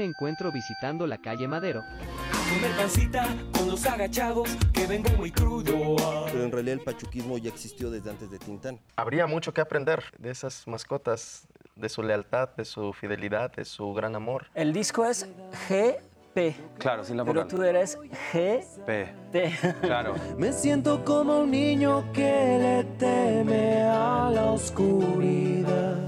me encuentro visitando la calle Madero, A comer pancita con los agachados que vengo muy crudo. Pero en realidad el pachuquismo ya existió desde antes de Tintán. Habría mucho que aprender de esas mascotas, de su lealtad, de su fidelidad, de su gran amor. El disco es GP, Claro, sin la pero vocal. tú eres GT. P. Claro. Me siento como un niño que le teme a la oscuridad.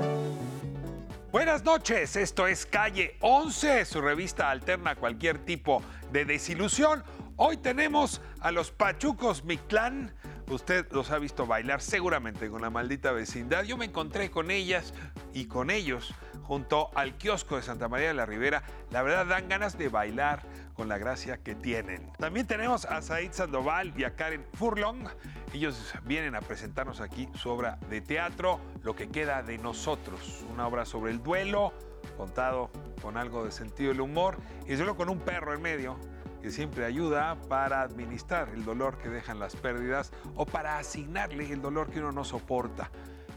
Buenas noches, esto es Calle 11, su revista alterna cualquier tipo de desilusión. Hoy tenemos a los Pachucos Mictlán. Usted los ha visto bailar seguramente con la maldita vecindad. Yo me encontré con ellas y con ellos junto al kiosco de Santa María de la Ribera. La verdad dan ganas de bailar con la gracia que tienen. También tenemos a Said Sandoval y a Karen Furlong. Ellos vienen a presentarnos aquí su obra de teatro, Lo que queda de nosotros, una obra sobre el duelo, contado con algo de sentido del humor y solo con un perro en medio que siempre ayuda para administrar el dolor que dejan las pérdidas o para asignarle el dolor que uno no soporta.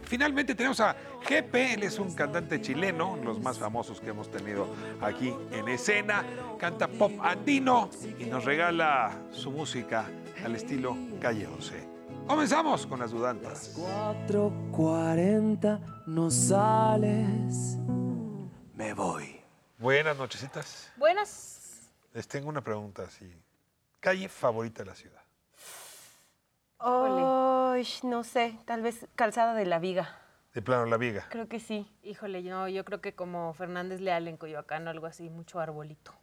Finalmente tenemos a GP, él es un cantante chileno, los más famosos que hemos tenido aquí en escena, canta pop andino y nos regala su música al estilo Calle 11. Comenzamos con las dudantas. 4.40 no sales. Me voy. Buenas nochecitas. Buenas. Les tengo una pregunta así. Calle favorita de la ciudad. Ay, no sé, tal vez Calzada de la Viga. De plano La Viga. Creo que sí. Híjole, yo, yo creo que como Fernández Leal en Coyoacán o algo así, mucho arbolito.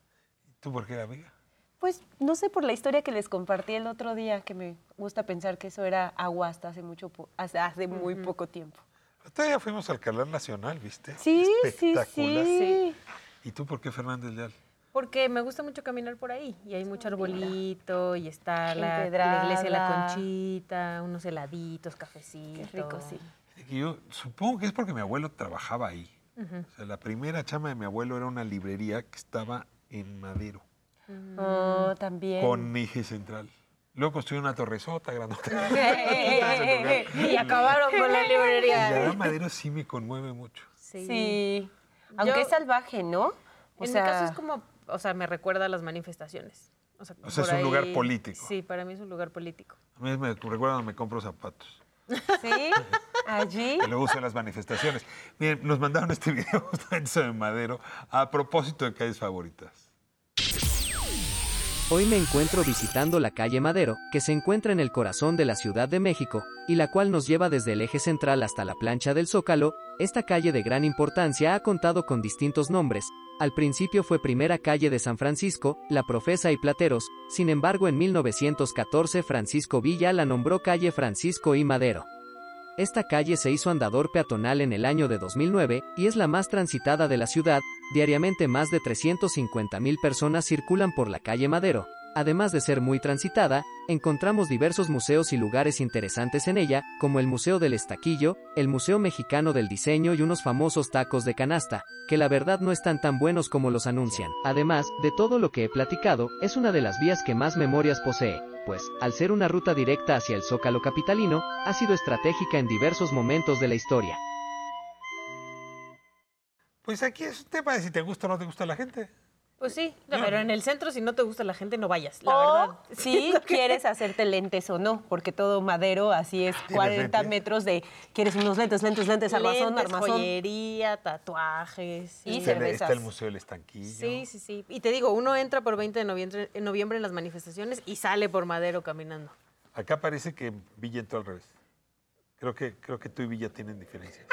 ¿Tú por qué La Viga? Pues no sé por la historia que les compartí el otro día, que me gusta pensar que eso era agua hasta hace mucho, hasta hace muy poco tiempo. Otro día fuimos al Canal Nacional, ¿viste? Sí, sí, sí. ¿Y tú por qué Fernández Leal? Porque me gusta mucho caminar por ahí y hay mucho arbolito y está la, la iglesia de la Conchita, unos heladitos, cafecitos. Qué rico, sí. Yo supongo que es porque mi abuelo trabajaba ahí. O sea, la primera chama de mi abuelo era una librería que estaba en Madero, Oh, también. con eje central. Luego construyó una torresota grandota. y acabaron con la Y librería. la verdad, Madero sí me conmueve mucho. Sí. Sí. Aunque Yo- es salvaje, ¿no? O en sea, mi caso es como, o sea, me recuerda a las manifestaciones. O sea, O sea, es un lugar político. Sí, para mí es un lugar político. A mí me recuerda cuando me compro zapatos. Sí, allí. que luego uso en las manifestaciones. Miren, nos mandaron este video justamente sobre Madero a propósito de calles favoritas. Hoy me encuentro visitando la calle Madero, que se encuentra en el corazón de la Ciudad de México, y la cual nos lleva desde el eje central hasta la plancha del Zócalo. Esta calle de gran importancia ha contado con distintos nombres. Al principio fue primera calle de San Francisco, La Profesa y Plateros, sin embargo en 1914 Francisco Villa la nombró calle Francisco y Madero. Esta calle se hizo andador peatonal en el año de 2009 y es la más transitada de la ciudad, diariamente más de 350.000 personas circulan por la calle Madero. Además de ser muy transitada, encontramos diversos museos y lugares interesantes en ella, como el Museo del Estaquillo, el Museo Mexicano del Diseño y unos famosos tacos de canasta, que la verdad no están tan buenos como los anuncian. Además, de todo lo que he platicado, es una de las vías que más memorias posee, pues, al ser una ruta directa hacia el Zócalo capitalino, ha sido estratégica en diversos momentos de la historia. Pues aquí es un tema de si te gusta o no te gusta la gente. Pues sí, pero en el centro si no te gusta la gente no vayas, la o verdad. si quieres hacerte lentes o no, porque todo madero así es 40 lentes? metros de quieres unos lentes, lentes, lentes, armazón, Lentes, armazón. joyería, tatuajes. Y cervezas. Está el Museo del Estanquillo. Sí, sí, sí. Y te digo, uno entra por 20 de noviembre, en noviembre en las manifestaciones y sale por Madero caminando. Acá parece que Villa entró al revés. Creo que, creo que tú y Villa tienen diferencia.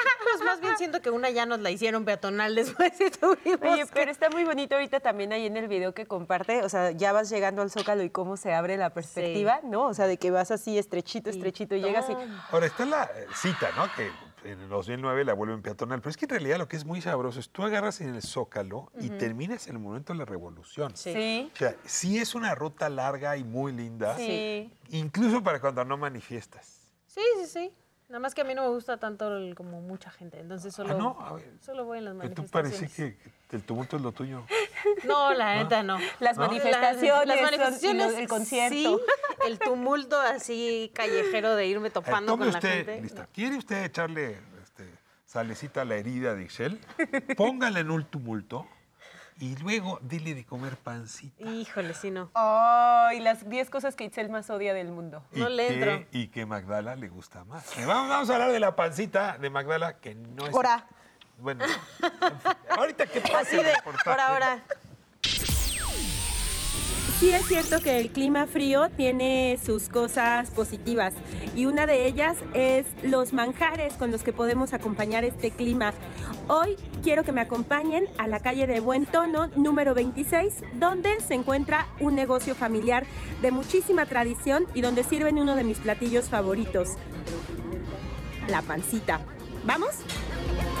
Más bien siento que una ya nos la hicieron peatonal después y tuvimos Oye, que- pero está muy bonito ahorita también ahí en el video que comparte, o sea, ya vas llegando al Zócalo y cómo se abre la perspectiva, ¿no? O sea, de que vas así estrechito, estrechito y llegas y... Ahora está la eh, cita, ¿no? Que en el 2009 la vuelven peatonal. Pero es que en realidad lo que es muy sabroso es tú agarras en el Zócalo y terminas en el momento de la revolución. Sí. O sea, sí es una ruta larga y muy linda. Sí. Incluso para cuando no manifiestas. Sí, sí, sí. Nada más que a mí no me gusta tanto el- como mucha gente, entonces solo, Ah, no, a ver. solo voy en las Pero tú manifestaciones. parece que el tumulto es lo tuyo. No, la neta no. Las ¿No? manifestaciones, Las manifestaciones, el concierto. sí, el tumulto así callejero de irme topando con la gente. lista. ¿Quiere usted echarle este, salecita a la herida de Ixchel? Póngale en un tumulto Y luego dile de comer pancita. Híjole, sí, no. Ay, las 10 cosas que Itzel más odia del mundo. No le que- entro. Y que Magdala le gusta más. Vamos, vamos a hablar de la pancita de Magdala, que no es... Ahora. Bueno, ahorita que pase Así el de, reportaje. por ahora. Sí es cierto que el clima frío tiene sus cosas positivas y una de ellas es los manjares con los que podemos acompañar este clima. Hoy quiero que me acompañen a la calle de Buen Tono número 26, donde se encuentra un negocio familiar de muchísima tradición y donde sirven uno de mis platillos favoritos, la pancita. ¿Vamos?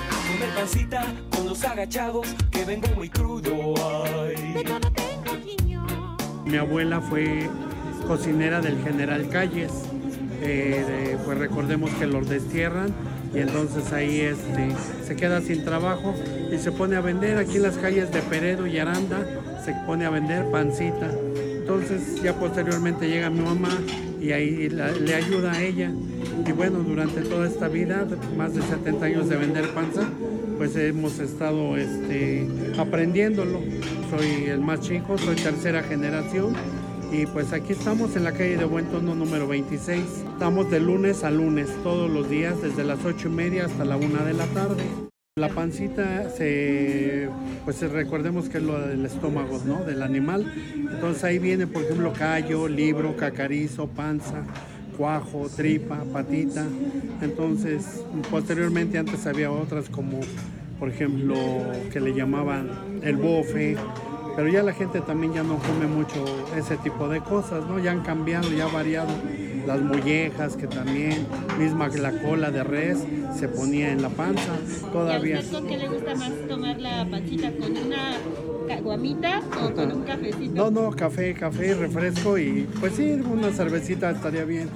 A comer pancita con los agachados que vengo muy crudo. Ay. Mi abuela fue cocinera del general Calles. Eh, pues recordemos que los destierran y entonces ahí este, se queda sin trabajo y se pone a vender aquí en las calles de Peredo y Aranda, se pone a vender pancita. Entonces ya posteriormente llega mi mamá y ahí le ayuda a ella. Y bueno, durante toda esta vida, más de 70 años de vender panza, pues hemos estado este, aprendiéndolo. Soy el más chico, soy tercera generación y pues aquí estamos en la calle de Buen Tono número 26. Estamos de lunes a lunes, todos los días, desde las 8 y media hasta la 1 de la tarde. La pancita, se, pues recordemos que es lo del estómago, ¿no? Del animal. Entonces ahí viene, por ejemplo, callo, libro, cacarizo, panza, cuajo, tripa, patita. Entonces, posteriormente antes había otras como, por ejemplo, que le llamaban el bofe. Pero ya la gente también ya no come mucho ese tipo de cosas, ¿no? Ya han cambiado, ya ha variado. Las mollejas, que también, misma que la cola de res, se ponía en la panza. Todavía. con qué le gusta más tomar la pancita? ¿Con una caguamita o con un cafecito? No, no, café, café, refresco y pues sí, una cervecita estaría bien.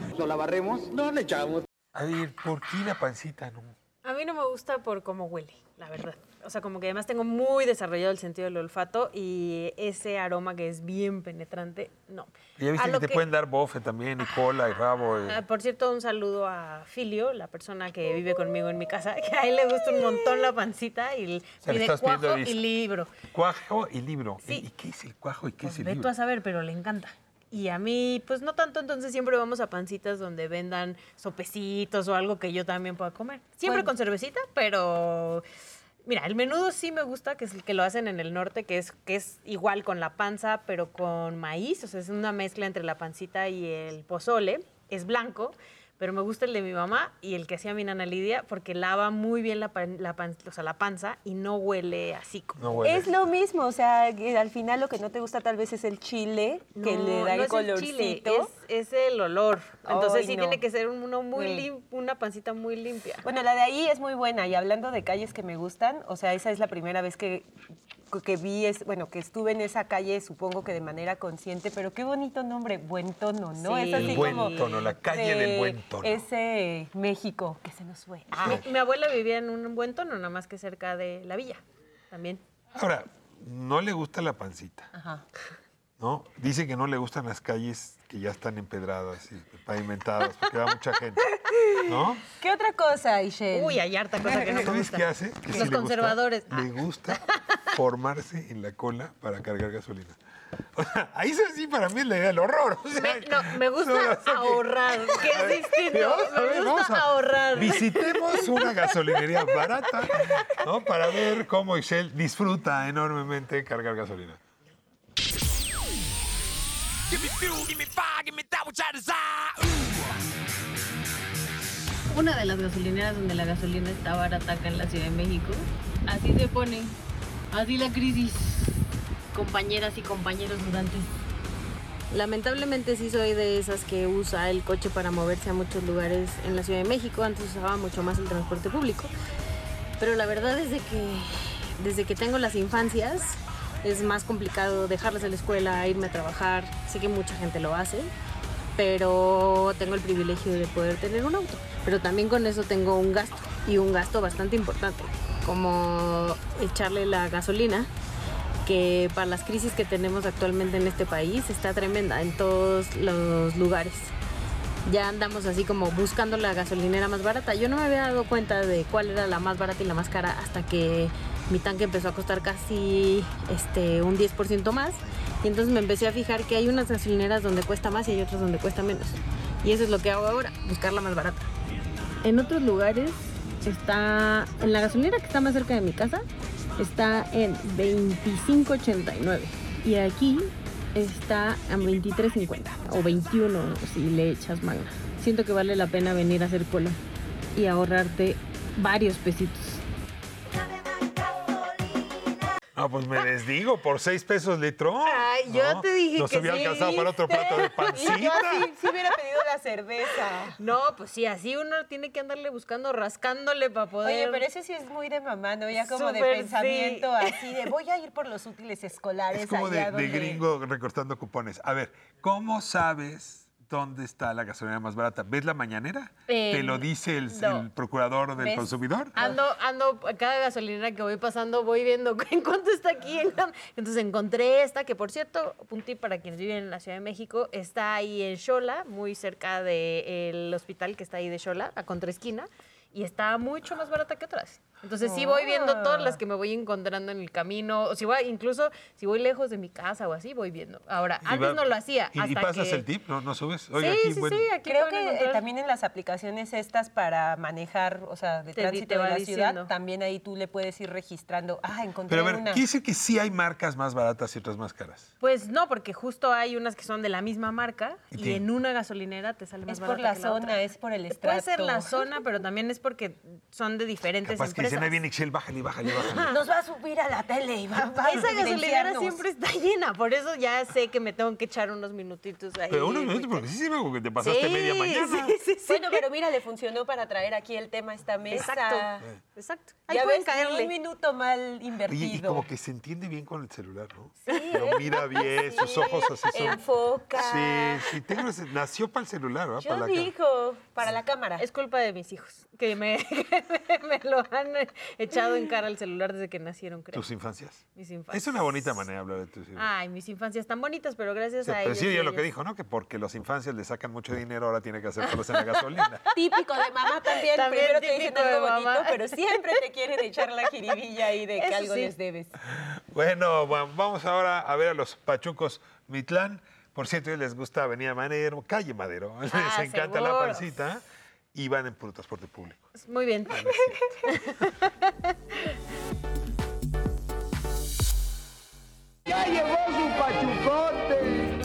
A ver, ¿por qué la pancita no? A mí no me gusta por cómo huele, la verdad. O sea, como que además tengo muy desarrollado el sentido del olfato y ese aroma que es bien penetrante, no. Ya viste que te pueden dar bofe también, y cola, y rabo. y- Ah, por cierto, un saludo a Filio, la persona que vive conmigo en mi casa, que a él le gusta un montón la pancita y sea, le pide cuajo y libro. Cuajo y libro. Sí. ¿Y qué es el cuajo y qué Pues es el ve tú libro? a saber, pero le encanta. Y a mí, pues no tanto, entonces siempre vamos a pancitas donde vendan sopecitos o algo que yo también pueda comer. Siempre Bueno. con cervecita, pero mira, el menudo sí me gusta, que es el que lo hacen en el norte, que es, que es igual con la panza, pero con maíz, o sea, es una mezcla entre la pancita y el pozole, es blanco. Pero me gusta el de mi mamá y el que hacía mi nana Lidia porque lava muy bien la, pan- la, pan- o sea, la panza y no huele así como... No huele. Es lo mismo, o sea, al final lo que no te gusta tal vez es el chile, que No, le da no el es colorcito. chile, es, es el olor. Entonces Ay, sí no. tiene que ser uno muy Mm. lim- una pancita muy limpia. Bueno, la de ahí es muy buena y hablando de calles que me gustan, o sea, esa es la primera vez que, que vi, es, bueno, que estuve en esa calle, supongo que de manera consciente, pero qué bonito nombre, Buen Tono, ¿no? Sí. Es así El buen como tono, la calle del de buen tono. Ese México que se nos fue. Ah, Mi, mi abuela vivía en un buen tono, nada más que cerca de la villa. También. Ahora, no le gusta la pancita, Ajá. ¿no? Dice que no le gustan las calles que ya están empedradas y pavimentadas, porque va mucha gente, ¿no? ¿Qué otra cosa, Ishel? Uy, hay harta cosa que no ¿Sabes gusta. qué hace? Que sí Los le gusta- conservadores. Ah. Le gusta formarse en la cola para cargar gasolina. O sea, ahí sí, sí para mí es la idea del horror. o sea, Me, no, me gusta no, que- ahorrar, que es distinto. Vamos a ver, me gusta a- ahorrar. Visitemos una gasolinería barata, ¿no? Para ver cómo Ishel disfruta enormemente cargar gasolina. Una de las gasolineras donde la gasolina está barata acá en la Ciudad de México. Así se pone. Así la crisis. Compañeras y compañeros durantes. Lamentablemente sí soy de esas que usa el coche para moverse a muchos lugares en la Ciudad de México. Antes usaba mucho más el transporte público. Pero la verdad es de que desde que tengo las infancias es más complicado dejarlas en la escuela, irme a trabajar. Sé que mucha gente lo hace, pero tengo el privilegio de poder tener un auto. Pero también con eso tengo un gasto y un gasto bastante importante, como echarle la gasolina, que para las crisis que tenemos actualmente en este país está tremenda en todos los lugares. ya andamos así como buscando la gasolinera más barata. Yo no me había dado cuenta de cuál era la más barata y la más cara hasta que mi tanque empezó a costar casi este, un 10% más. Y entonces me empecé a fijar que hay unas gasolineras donde cuesta más y hay otras donde cuesta menos. Y eso es lo que hago ahora, buscar la más barata. En otros lugares está, en la gasolinera que está más cerca de mi casa, está en 25.89. Y aquí está en 23.50 o 21 si le echas magna. Siento que vale la pena venir a hacer cola y ahorrarte varios pesitos. Ah, pues me desdigo, por seis pesos litro. Ay, yo ¿no? te dije Nos que había sí, alcanzado para otro plato de pancita. Y yo sí, sí hubiera pedido la cerveza. No, pues sí, así uno tiene que andarle buscando, rascándole para poder. Oye, pero ese sí es muy de mamá, ¿no? Ya como de pensamiento sí. así de voy a ir por los útiles escolares Es como de, allá de donde... gringo recortando cupones. A ver, ¿cómo sabes dónde está la gasolina más barata? ¿Ves la mañanera? Eh, ¿Te lo dice el, no. el procurador del ¿Ves? consumidor? Ando, ando, cada gasolinera que voy pasando voy viendo en cuánto está aquí. Entonces encontré esta, que por cierto, un tip para quienes viven en la Ciudad de México, está ahí en Xola, muy cerca del hospital que está ahí de Xola, a contraesquina, y está mucho más barata que otras. Entonces sí voy viendo todas las que me voy encontrando en el camino, o si voy, incluso si voy lejos de mi casa o así, voy viendo. Ahora, Y antes va- no lo hacía. ¿Y, y hasta pasas que- el tip? ¿No, no subes? Oye, sí, aquí, sí, bueno, sí, aquí Creo que eh, también en las aplicaciones estas para manejar, o sea, de Te- tránsito te de la diciendo. ciudad, también ahí tú le puedes ir registrando. Ah, encontré Pero a ver, una. ¿quiere decir que sí hay marcas más baratas y otras más caras? Pues no, porque justo hay unas que son de la misma marca ¿Y y, qué? en una gasolinera te sale más Es por barata la que la zona, otra. es por el Puede ser la estrato. zona, pero también es porque son de diferentes Capaz empresas. Dicen, ahí viene Excel, bájale, bájale, bájale. Nos va a subir a la tele y va, va a Esa gasolinera siempre está llena, por eso ya sé que me tengo que echar unos minutitos ahí. Pero unos minutos, porque sí se ve como que te pasaste Sí, media mañana. sí, sí, sí. Bueno, pero mira, le funcionó para traer aquí el tema a esta mesa. Exacto, exacto. Ahí Ya pueden ves, caerle. un minuto mal Oye, y invertido. como que se entiende bien con el celular, ¿no? Sí, Lo mira bien, sus ojos así son. Enfoca. Sí, sí, tengo ese- nació para el celular, ¿verdad? Para Yo la ca- dijo, para la cámara. Es culpa de mis hijos, que me, que me lo han echado en cara el celular desde que nacieron, creo. tus infancias. Mis infancias. Es una bonita manera de hablar de tus hijos. Ay, mis infancias tan bonitas, pero gracias Sí, a pero ellos. sí, yo lo que dijo, ¿no? Que porque los infancias le sacan mucho dinero, ahora tiene que hacérselos en la gasolina. Típico de mamá también. También Primero te dicen algo bonito, mamá. pero siempre te quieren echar la jiribilla ahí de que Eso algo sí. les debes. Bueno, va- vamos ahora a ver a los pachucos Mitlán. Por cierto, a ellos les gusta Avenida Madero, calle Madero. Les Ah, encanta la pancita y van en transporte público. Muy bien. Ya llegó su pachucote.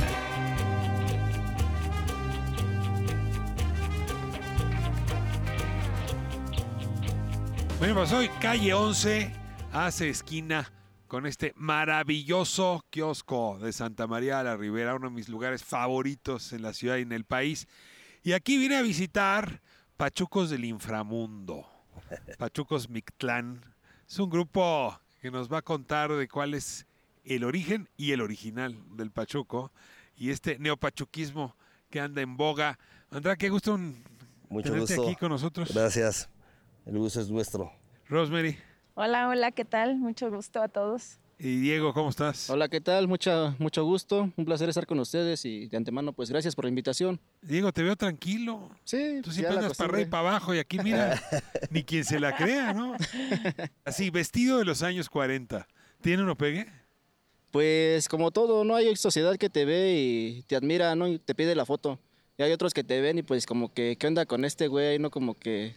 Bueno, pues hoy calle 11 hace esquina con este maravilloso kiosco de Santa María de la Ribera, uno de mis lugares favoritos en la ciudad y en el país. Y aquí vine a visitar Pachucos del Inframundo, Pachucos Mictlán. Es un grupo que nos va a contar de cuál es el origen y el original del Pachuco y este neopachuquismo que anda en boga. Andrá, qué gusto un- Mucho tenerte gusto. aquí con nosotros. Gracias. El gusto es nuestro. Rosemary Hola, hola, ¿qué tal? Mucho gusto a todos. Y Diego, ¿cómo estás? Hola, ¿qué tal? Mucha, mucho gusto. Un placer estar con ustedes y de antemano, pues gracias por la invitación. Diego, te veo tranquilo. Sí, Tú ya siempre andas para arriba y para abajo y aquí mira, ni quien se la crea, ¿no? Así, vestido de los años 40. ¿Tiene uno pegue? Pues como todo, no hay sociedad que te ve y te admira, ¿no? Y te pide la foto. Y hay otros que te ven y pues como que, ¿qué onda con este güey? ¿No? Como que,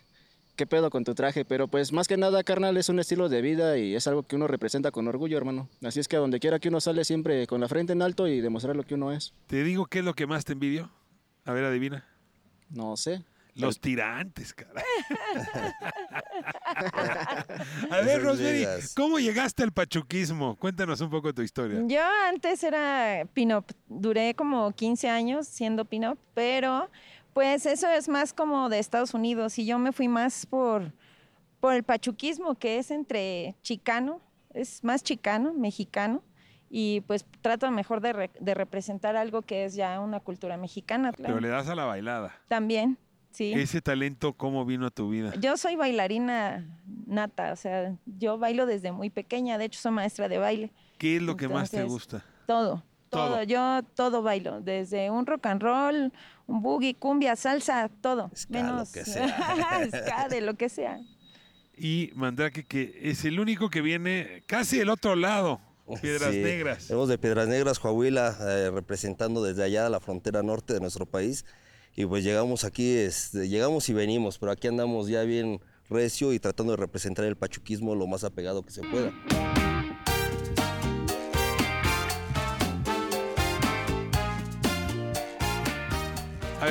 ¿qué pedo con tu traje? Pero pues más que nada, carnal, es un estilo de vida y es algo que uno representa con orgullo, hermano. Así es que a donde quiera que uno sale siempre con la frente en alto y demostrar lo que uno es. Te digo qué es lo que más te envidio. A ver, adivina. No sé. Los tirantes, cara. A ver, Rosemary. ¿cómo llegaste al pachuquismo? Cuéntanos un poco tu historia. Yo antes era pin-up, duré como 15 años siendo pin-up, pero pues eso es más como de Estados Unidos y yo me fui más por, por el pachuquismo que es entre chicano, es más chicano, mexicano y pues trato mejor de, re- de representar algo que es ya una cultura mexicana. Pero le das a la bailada. También, sí. Ese talento, ¿cómo vino a tu vida? Yo soy bailarina nata, o sea, yo bailo desde muy pequeña, de hecho soy maestra de baile. ¿Qué es lo que más te gusta? Todo, todo. Todo. Yo todo bailo, desde un rock and roll, un boogie, cumbia, salsa, todo. menos que sea. ska, de lo que sea. Y Mandrake, que es el único que viene casi del otro lado, Piedras Sí, Negras. Venimos de Piedras Negras, Coahuila, eh, representando desde allá la frontera norte de nuestro país. Y pues llegamos aquí, este, llegamos y venimos, pero aquí andamos ya bien recio y tratando de representar el pachuquismo lo más apegado que se pueda.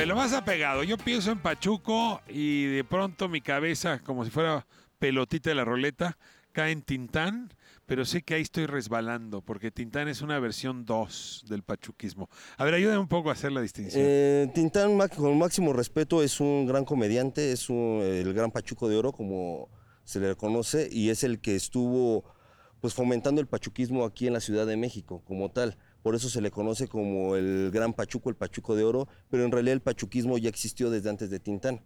Lo más apegado. Yo pienso en Pachuco y de pronto mi cabeza, como si fuera pelotita de la roleta, cae en Tintán, pero sé que ahí estoy resbalando, porque Tintán es una versión 2 del pachuquismo. A ver, ayúdame un poco a hacer la distinción. Eh, Tintán, con máximo respeto, es un gran comediante, es un- el gran Pachuco de Oro, como se le conoce, y es el que estuvo pues fomentando el pachuquismo aquí en la Ciudad de México como tal. Por eso se le conoce como el gran Pachuco, el Pachuco de Oro, pero en realidad el pachuquismo ya existió desde antes de Tintán.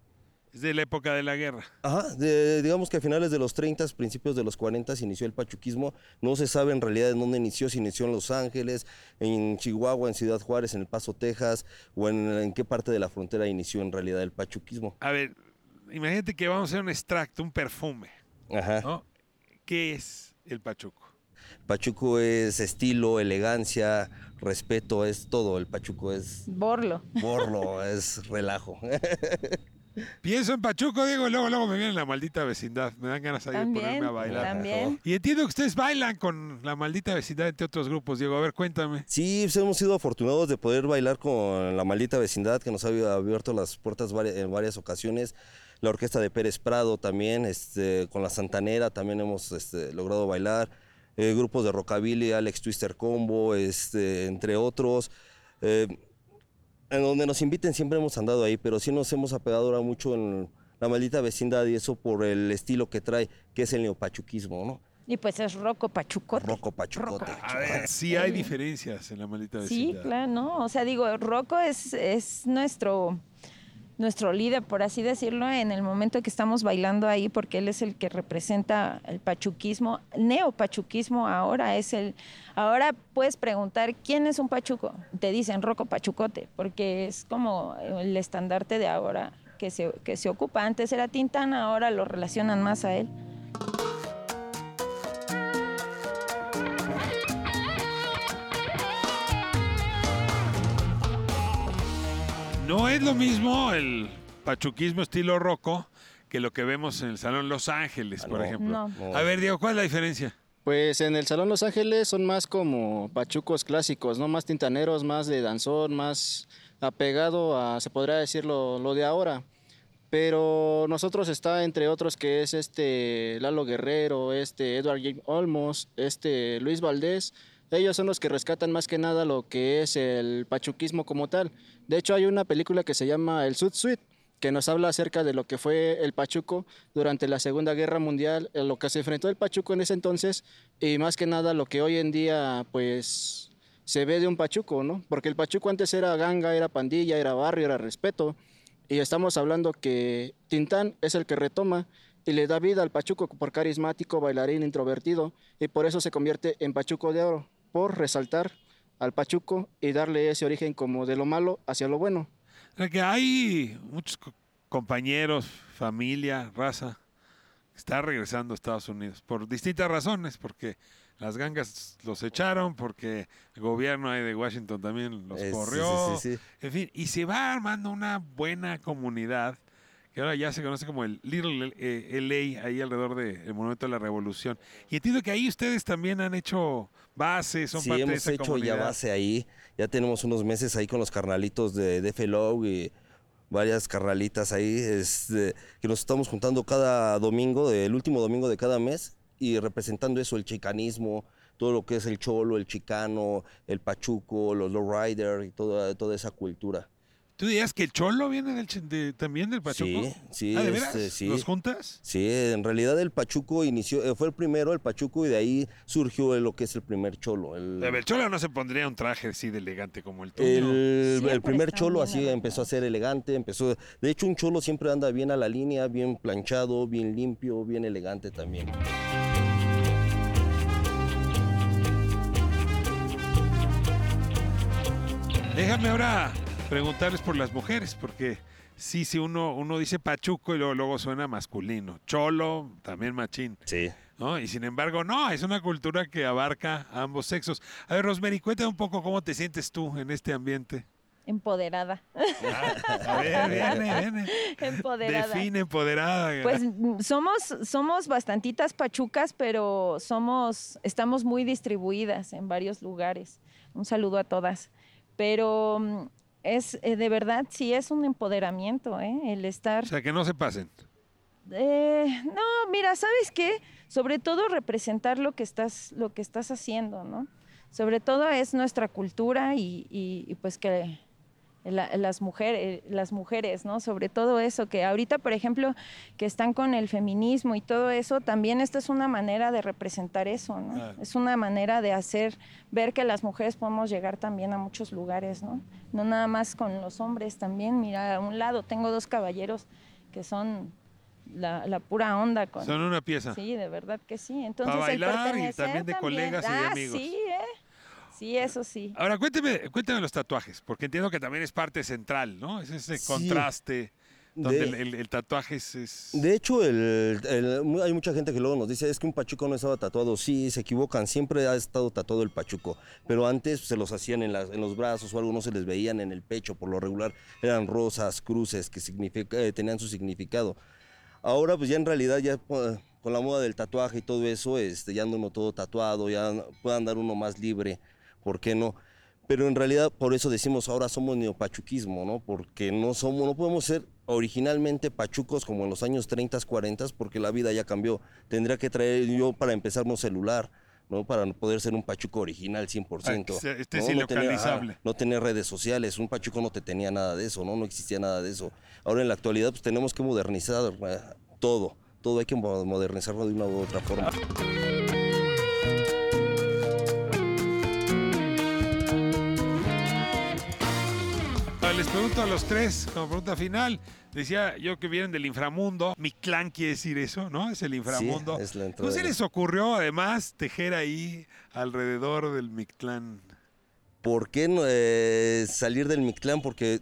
Es de la época de la guerra. Ajá, de- digamos que a finales de los 30, principios de los 40 se inició el pachuquismo. No se sabe en realidad en dónde inició, si inició en Los Ángeles, en Chihuahua, en Ciudad Juárez, en El Paso, Texas, o en, en qué parte de la frontera inició en realidad el pachuquismo. A ver, imagínate que vamos a hacer un extracto, un perfume. Ajá. ¿no? ¿Qué es el Pachuco? Pachuco es estilo, elegancia, respeto, es todo. El Pachuco es Borlo. borlo, es relajo. Pienso en Pachuco, Diego, y luego, luego me viene la maldita vecindad. Me dan ganas ahí de ponerme a bailar. también. Y entiendo que ustedes bailan con la maldita vecindad entre otros grupos, Diego. A ver, cuéntame. Sí, pues, hemos sido afortunados de poder bailar con la maldita vecindad que nos ha abierto las puertas en varias ocasiones. La orquesta de Pérez Prado también, este, con la Santanera también hemos este, logrado bailar. Eh, grupos de rockabilly, Alex Twister Combo, este, entre otros. Eh, en donde nos inviten siempre hemos andado ahí, pero sí nos hemos apegado ahora mucho en la maldita vecindad y eso por el estilo que trae, que es el neopachuquismo, ¿no? Y pues es roco pachucote. Roco pachucote. A ver, sí hay diferencias en la maldita Sí, vecindad. claro, ¿no? O sea, digo, Rocco es, es nuestro, nuestro líder, por así decirlo, en el momento que estamos bailando ahí, porque él es el que representa el pachuquismo, neopachuquismo ahora es el... Ahora puedes preguntar, ¿quién es un pachuco? Te dicen Rocco Pachucote, porque es como el estandarte de ahora que se, que se ocupa. Antes era Tintán, ahora lo relacionan más a él. No es lo mismo el pachuquismo estilo roco que lo que vemos en el Salón Los Ángeles, por no. ejemplo. No. A ver, Diego, ¿cuál es la diferencia? Pues en el Salón Los Ángeles son más como pachucos clásicos, ¿no? Más tintaneros, más de danzón, más apegado a, se podría decir, lo, lo de ahora. Pero nosotros está entre otros que es este Lalo Guerrero, este Edward James Olmos, este Luis Valdés. Ellos son los que rescatan más que nada lo que es el pachuquismo como tal. De hecho, hay una película que se llama El Sud Suite, que nos habla acerca de lo que fue el Pachuco durante la Segunda Guerra Mundial, eh, lo que se enfrentó el Pachuco en ese entonces y más que nada lo que hoy en día pues se ve de un Pachuco, ¿no? Porque el Pachuco antes era ganga, era pandilla, era barrio, era respeto y estamos hablando que Tintán es el que retoma y le da vida al Pachuco por carismático, bailarín, introvertido y por eso se convierte en Pachuco de Oro, por resaltar al Pachuco y darle ese origen como de lo malo hacia lo bueno. Que hay muchos co- compañeros, familia, raza, que está regresando a Estados Unidos por distintas razones, porque las gangas los echaron, porque el gobierno ahí de Washington también los Eh, sí, corrió, sí, sí, sí. en fin, y se va armando una buena comunidad que ahora ya se conoce como el Little eh, LA, ahí alrededor del Monumento de la Revolución. Y entiendo que ahí ustedes también han hecho bases, son sí, parte de hemos esa hecho comunidad. ya base ahí. Ya tenemos unos meses ahí con los carnalitos de DFLO y varias carnalitas ahí este, que nos estamos juntando cada domingo, el último domingo de cada mes y representando eso, el chicanismo, todo lo que es el cholo, el chicano, el pachuco, los lowrider y toda, toda esa cultura. ¿Tú dirías que el Cholo viene del, de- también del Pachuco? Sí, sí, Ah, ¿de veras? este, sí. ¿Los juntas? Sí, en realidad el Pachuco inició, eh, fue el primero el Pachuco y de ahí surgió lo que es el primer cholo. El, A ver, el Cholo no se pondría un traje así de elegante como el tuyo. El, el primer cholo así empezó a ser elegante, empezó, de hecho un cholo siempre anda bien a la línea, bien planchado, bien limpio, bien elegante también. Déjame ahora preguntarles por las mujeres, porque sí, sí, uno, uno dice pachuco y luego, luego suena masculino. Cholo, también machín. Sí. ¿no? Y sin embargo, no, es una cultura que abarca a ambos sexos. A ver, Rosemary, cuéntame un poco cómo te sientes tú en este ambiente. Empoderada. A ver, viene, viene. Empoderada. Define empoderada. Pues somos, somos bastantitas pachucas, pero somos, estamos muy distribuidas en varios lugares. Un saludo a todas. Pero mm, es eh, de verdad, sí es un empoderamiento, ¿eh? el estar. O sea, que no se pasen. Eh, no, mira, ¿sabes qué? Sobre todo representar lo que estás, lo que estás haciendo, ¿no? Sobre todo es nuestra cultura y, y- y pues que la- las mujeres, las mujeres, ¿no? Sobre todo eso, que ahorita, por ejemplo, que están con el feminismo y todo eso, también esta es una manera de representar eso, ¿no? Claro. Es una manera de hacer, ver que las mujeres podemos llegar también a muchos lugares, ¿no? No nada más con los hombres, también, mira, a un lado tengo dos caballeros que son la, la pura onda. Con, Son una pieza. Sí, de verdad que sí. Entonces, el bailar y pertenecer también de colegas y de Ah, amigos. Sí, ¿eh? Sí, eso sí. Ahora, cuénteme, cuéntame los tatuajes, porque entiendo que también es parte central, ¿no? Es ese Sí. contraste donde De- el, el- el tatuaje es, es- De hecho, el- el- mu- hay mucha gente que luego nos dice, es que un pachuco no estaba tatuado. Sí, se equivocan, siempre ha estado tatuado el pachuco. Pero antes se los hacían en, las- en los brazos o algo, no se les veían en el pecho. Por lo regular eran rosas, cruces, que significa- eh, tenían su significado. Ahora, pues ya en realidad, ya eh, con la moda del tatuaje y todo eso, este, ya anda uno todo tatuado, ya puede andar uno más libre, ¿por qué no? Pero en realidad por eso decimos ahora somos neopachuquismo, ¿no? Porque no somos, no podemos ser originalmente pachucos como en los años 30, 40, porque la vida ya cambió. Tendría que traer yo para empezar un celular, ¿no? Para poder ser un pachuco original 100%. Para que sea- estés ¿no? No tener- ilocalizable. ajá, no tener redes sociales, un pachuco no te tenía nada de eso, ¿no? No existía nada de eso. Ahora en la actualidad pues tenemos que modernizar eh, todo, todo hay que mo- modernizarlo de una u otra forma. A los tres, como pregunta final, decía yo que vienen del inframundo, mi clan quiere decir eso, ¿no? Es el inframundo. es la entrada ¿Cómo se les ocurrió además tejer ahí alrededor del Mictlán? ¿Por qué eh, salir del Mictlán? Porque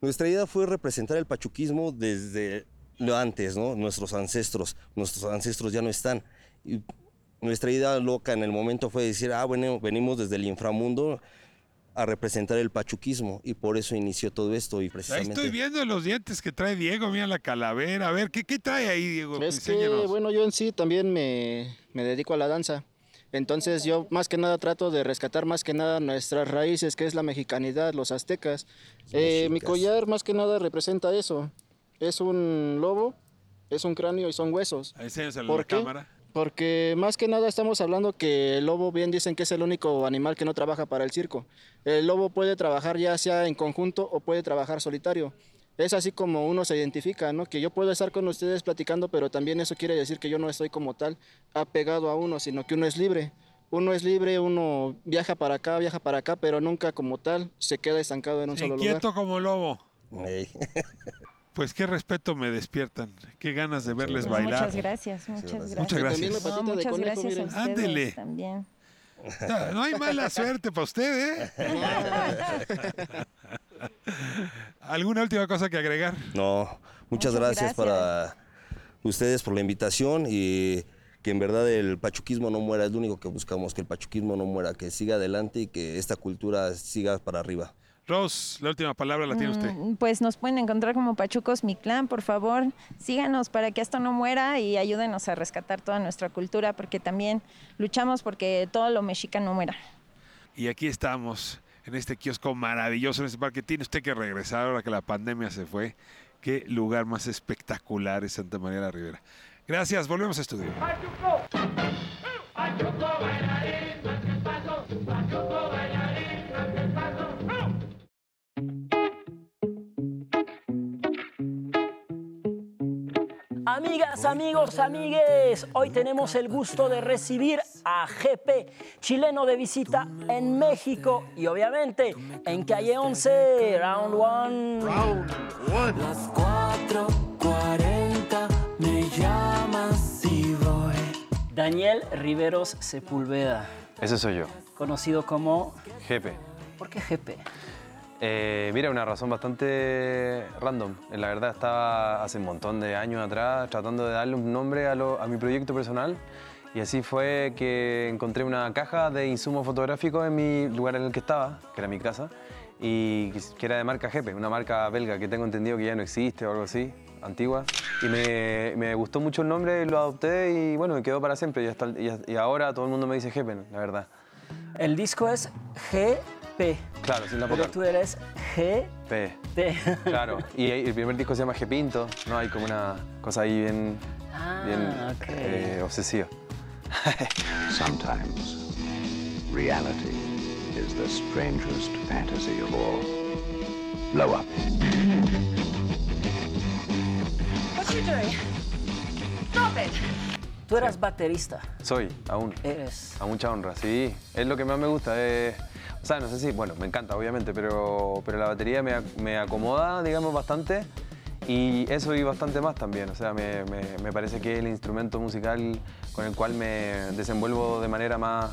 nuestra idea fue representar el pachuquismo desde lo antes, ¿no? Nuestros ancestros, nuestros ancestros ya no están. Y nuestra idea loca en el momento fue decir, ah, bueno, venimos desde el inframundo a representar el pachuquismo y por eso inició todo esto y Ahí precisamente... estoy viendo los dientes que trae Diego, mira la calavera. A ver, ¿qué, qué trae ahí, Diego? Es que, bueno, yo en sí también me, me dedico a la danza. Entonces yo más que nada trato de rescatar más que nada nuestras raíces, que es la mexicanidad, los aztecas. Eh, mi collar más que nada representa eso. Es un lobo, es un cráneo y son huesos. Ahí ¿Por la qué? Porque más que nada estamos hablando que el lobo, bien dicen que es el único animal que no trabaja para el circo. El lobo puede trabajar ya sea en conjunto o puede trabajar solitario. Es así como uno se identifica, ¿no? Que yo puedo estar con ustedes platicando, pero también eso quiere decir que yo no estoy como tal apegado a uno, sino que uno es libre. Uno es libre, uno viaja para acá, viaja para acá, pero nunca como tal se queda estancado en un solo lugar. Inquieto como lobo. Ey. Pues qué respeto me despiertan. Qué ganas de verles Pues bailar. Muchas gracias, muchas gracias. Muchas gracias. No, patita de muchas conejo, gracias a ustedes Ándele. también. No, no hay mala suerte para usted, ¿eh? ¿Alguna última cosa que agregar? No, muchas, Muchas gracias, gracias. para ustedes por la invitación y que en verdad el pachuquismo no muera, es lo único que buscamos, que el pachuquismo no muera, que siga adelante y que esta cultura siga para arriba. Rose, la última palabra la tiene usted. Mm, Pues nos pueden encontrar como Pachucos Mi Clan, por favor, síganos para que esto no muera y ayúdenos a rescatar toda nuestra cultura, porque también luchamos porque todo lo mexicano muera. Y aquí estamos, en este kiosco maravilloso, en este parque. Tiene usted que regresar ahora que la pandemia se fue. Qué lugar más espectacular es Santa María la Ribera. Gracias, volvemos a estudio. Amigas, amigos, amigues, hoy tenemos el gusto de recibir a GP, chileno de visita en México y obviamente en Calle 11, Round 1. Round 1. Las 4:40 me llamas y voy. Daniel Riveros Sepúlveda, Ese soy yo, conocido como... jefe. ¿Por qué GP? Eh, mira, una razón bastante random. La verdad, estaba hace un montón de años atrás tratando de darle un nombre a, lo- a mi proyecto personal. Y así fue que encontré una caja de insumos fotográficos en mi lugar en el que estaba, que era mi casa, y que- era de marca Jepe, una marca belga que tengo entendido que ya no existe o algo así, antigua. Y me, me gustó mucho el nombre lo adopté y bueno, me quedó para siempre. Y, hasta y- y ahora todo el mundo me dice Jepe, la verdad. El disco es Claro, sin la Pero vocal. tú eres G. P. T. Claro, y el primer disco se llama G Pinto, ¿no? Hay como una cosa ahí bien, Ah, bien ok. eh, obsesiva. Sometimes, reality is the strangest fantasy of all. Blow up. What are you doing? Stop it. Tú eras baterista. Soy, aún. Eres. A mucha honra, sí. Es lo que más me gusta. eh, o sea, no sé si, bueno, me encanta, obviamente, pero, pero la batería me, ac- me acomoda, digamos, bastante. Y eso y bastante más también. O sea, me, me- me parece que es el instrumento musical con el cual me desenvuelvo de manera más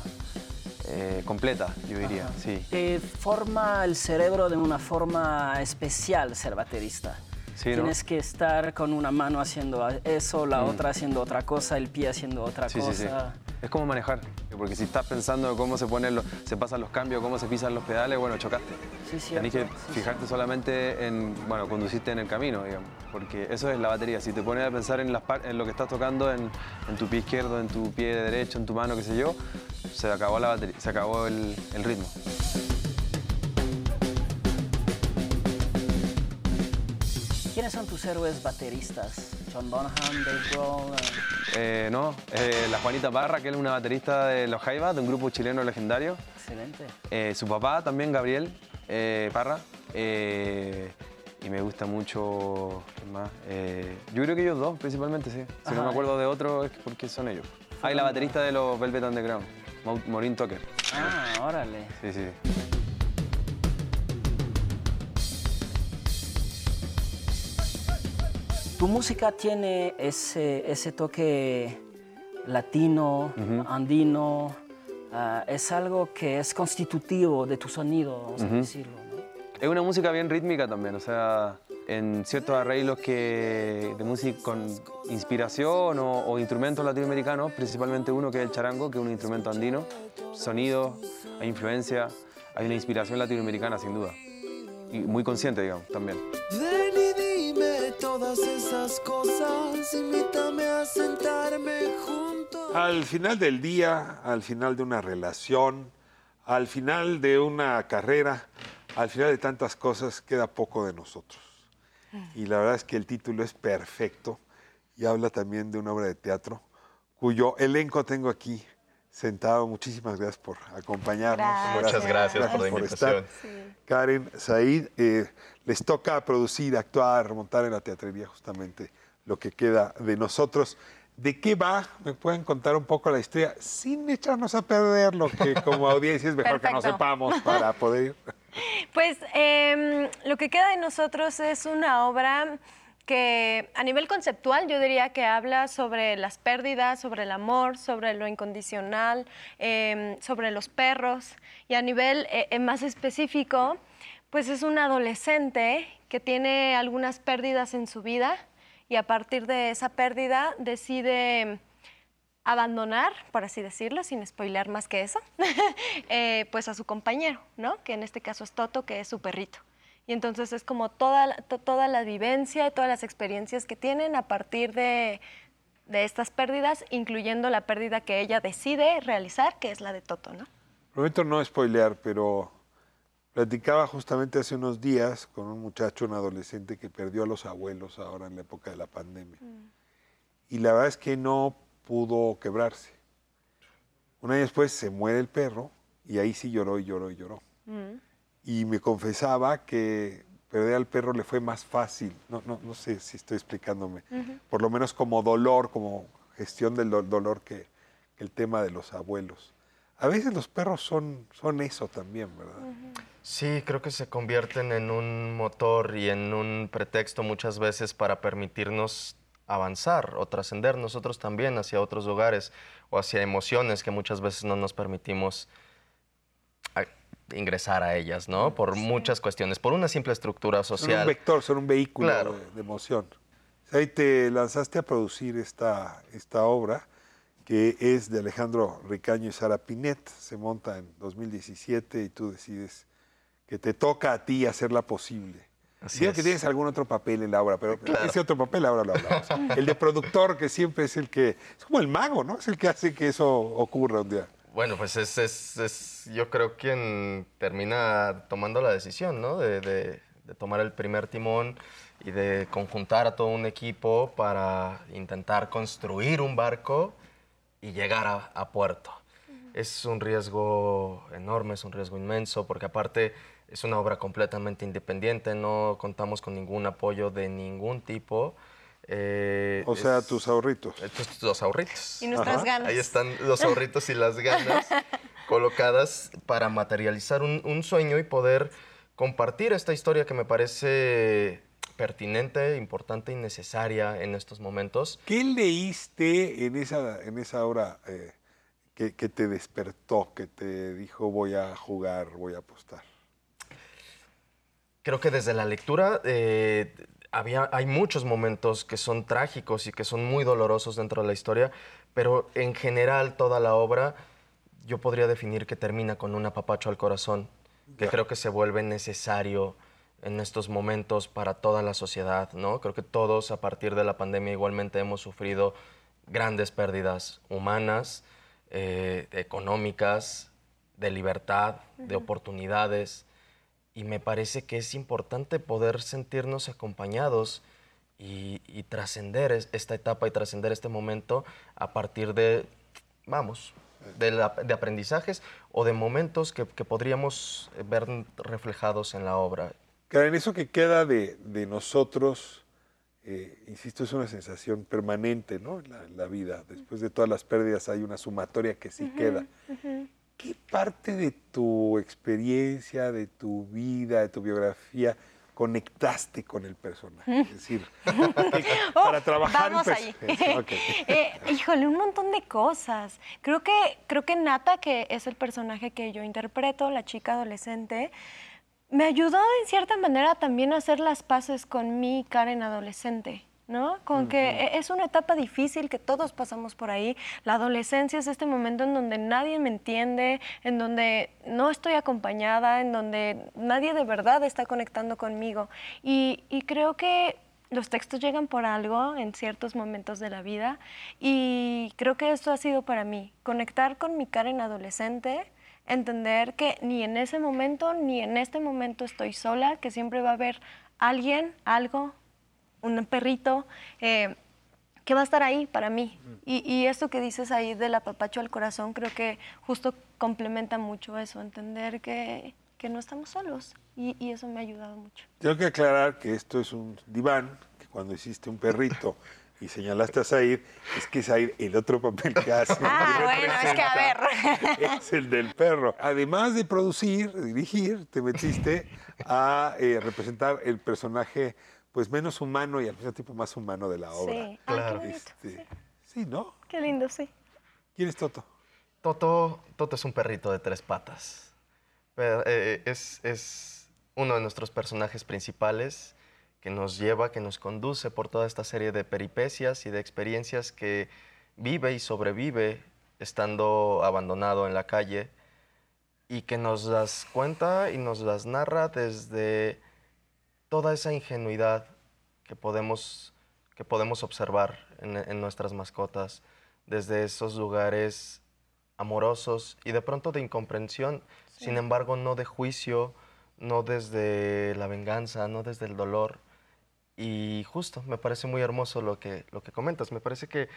eh, completa, yo diría, sí. Te forma el cerebro de una forma especial ser baterista. Sí, ¿no? Tienes que estar con una mano haciendo eso, la Mm. otra haciendo otra cosa, el pie haciendo otra Sí, sí, sí. Es como manejar, porque si estás pensando cómo se ponen los, se pasan los cambios, cómo se pisan los pedales, bueno, chocaste. Sí. Tenés que Sí, fijarte solamente en, bueno, conducirte en el camino, digamos, porque eso es la batería. Si te pones a pensar en, las en lo que estás tocando, en, en tu pie izquierdo, en tu pie derecho, en tu mano, qué sé yo, se acabó la batería, se acabó el, el ritmo. ¿Quiénes son tus héroes bateristas? John Bonham, Dave Grohl. eh, Eh, no, eh, la Juanita Parra, que es una baterista de Los Jaivas, de un grupo chileno legendario. Excelente. Eh, su papá también, Gabriel eh, Parra. Y me gusta mucho. ¿quién más? Yo creo que ellos dos, principalmente, sí. Si no me acuerdo de otro, es porque son ellos. Ah, y la baterista de los Velvet Underground, Mau- Maureen Tucker. Ah, órale. Sí, sí. Tu música tiene ese, ese toque latino, andino. ah, es algo que es constitutivo de tu sonido, vamos a Ujú. decirlo. Es una música bien rítmica también, o sea, en ciertos arreglos que, de música con inspiración o, o instrumentos latinoamericanos, principalmente uno que es el charango, que es un instrumento andino, sonido, hay influencia, hay una inspiración latinoamericana sin duda, y muy consciente, digamos, también. Todas esas cosas, invítame a sentarme junto. Al final del día, al final de una relación, al final de una carrera, al final de tantas cosas, queda poco de nosotros. Y la verdad es que el título es perfecto y habla también de una obra de teatro cuyo elenco tengo aquí sentado. Muchísimas gracias por acompañarnos. Gracias. Muchas gracias por la estar. invitación. Karen, Said, eh, les toca producir, actuar, montar en la teatrería justamente lo que queda de nosotros. ¿De qué va? ¿Me pueden contar un poco la historia sin echarnos a perder lo que como audiencia es mejor que no sepamos para poder ir? Pues em, lo que queda de nosotros es una obra que a nivel conceptual yo diría que habla sobre las pérdidas, sobre el amor, sobre lo incondicional, em, sobre los perros y a nivel eh, eh, más específico, pues es un adolescente que tiene algunas pérdidas en su vida y a partir de esa pérdida decide abandonar, por así decirlo, sin spoiler más que eso, eh, pues a su compañero, ¿no? Que en este caso es Toto, que es su perrito. Y entonces es como toda, la- to- toda la vivencia y todas las experiencias que tienen a partir de, de estas pérdidas, incluyendo la pérdida que ella decide realizar, que es la de Toto, ¿no? Prometo no spoilear, pero platicaba justamente hace unos días con un muchacho, un adolescente que perdió a los abuelos ahora en la época de la pandemia. Y la verdad es que no pudo quebrarse. Un año después se muere el perro y ahí sí lloró y lloró y lloró. Y me confesaba que perder al perro le fue más fácil. No, no, no sé si estoy explicándome. Por lo menos como dolor, como gestión del do- dolor que, que el tema de los abuelos. A veces los perros son, son eso también, ¿verdad? Sí, creo que se convierten en un motor y en un pretexto muchas veces para permitirnos avanzar o trascender nosotros también hacia otros lugares o hacia emociones que muchas veces no nos permitimos ingresar a ellas, ¿no? Por muchas cuestiones, por una simple estructura Son un social. vector, son un vehículo Claro. de, de emoción. Ahí te lanzaste a producir esta, esta obra que es de Alejandro Ricaño y Sara Pinet. Se monta en 2017 y tú decides que te toca a ti hacerla posible. Así Digo es. que tienes algún otro papel en la obra, pero Claro. ese otro papel ahora lo hablamos. El de productor, que siempre es el que. Es como el mago, ¿no? Es el que hace que eso ocurra un día. Bueno, pues es, es- es, yo creo quien termina tomando la decisión, ¿no? De, de- de tomar el primer timón y de conjuntar a todo un equipo para intentar construir un barco y llegar a, a puerto. Es un riesgo enorme, es un riesgo inmenso, porque aparte es una obra completamente independiente, no contamos con ningún apoyo de ningún tipo. Eh, O sea, es- tus ahorritos. estos- los ahorritos. Y nuestras Ajá. ganas. Ahí están los ahorritos y las ganas colocadas para materializar un, un sueño y poder compartir esta historia que me parece pertinente, importante y necesaria en estos momentos. ¿Qué leíste en esa, en esa hora eh, que, que te despertó, que te dijo voy a jugar, voy a apostar? Creo que desde la lectura eh, había, hay muchos momentos que son trágicos y que son muy dolorosos dentro de la historia, pero en general toda la obra yo podría definir que termina con un apapacho al corazón, que creo que se vuelve necesario en estos momentos para toda la sociedad, ¿no? Creo que todos a partir de la pandemia igualmente hemos sufrido grandes pérdidas humanas, eh, económicas, de libertad, de oportunidades, y me parece que es importante poder sentirnos acompañados y, y trascender es- esta etapa y trascender este momento a partir de, vamos, de, la- de aprendizajes o de momentos que, que podríamos ver reflejados en la obra. Karen, eso que queda de, de nosotros, eh, insisto, es una sensación permanente, ¿no? En la, la vida. Después de todas las pérdidas hay una sumatoria que sí queda. ¿Qué parte de tu experiencia, de tu vida, de tu biografía, conectaste con el personaje? Es decir, para trabajar Vamos ahí. perso- Ok. Eh, híjole, un montón de cosas. Creo que, creo que Nata, que es el personaje que yo interpreto, la chica adolescente, me ayudó en cierta manera también a hacer las paces con mi Karen adolescente. ¿No? Con que e- es una etapa difícil que todos pasamos por ahí. La adolescencia es este momento en donde nadie me entiende, en donde no estoy acompañada, en donde nadie de verdad está conectando conmigo. Y, y creo que los textos llegan por algo en ciertos momentos de la vida y creo que esto ha sido para mí, conectar con mi Karen adolescente, entender que ni en ese momento ni en este momento estoy sola, que siempre va a haber alguien, algo, un perrito. eh, que va a estar ahí para mí. Y, y esto que dices ahí del apapacho al corazón, creo que justo complementa mucho eso, entender que, que no estamos solos. Y, y eso me ha ayudado mucho. Tengo que aclarar que esto es un diván, que cuando hiciste un perrito y señalaste a Said, es que Said, el otro papel que hace. Ah, bueno, es que a representa, Es el del perro. Además de producir, dirigir, te metiste a eh, representar el personaje pues menos humano y al mismo tiempo más humano de la obra. Sí. Ay, qué bonito, Este, sí, ¿no? Qué lindo, sí. ¿Quién es Toto? Toto, Toto es un perrito de tres patas. Pero, eh, es, es uno de nuestros personajes principales que nos lleva, que nos conduce por toda esta serie de peripecias y de experiencias que vive y sobrevive estando abandonado en la calle y que nos las cuenta y nos las narra desde toda esa ingenuidad que podemos, que podemos observar en, en nuestras mascotas, desde esos lugares amorosos y de pronto de incomprensión, Sí. sin embargo no de juicio, no desde la venganza, no desde el dolor. Y justo, me parece muy hermoso lo que, lo que comentas, me parece que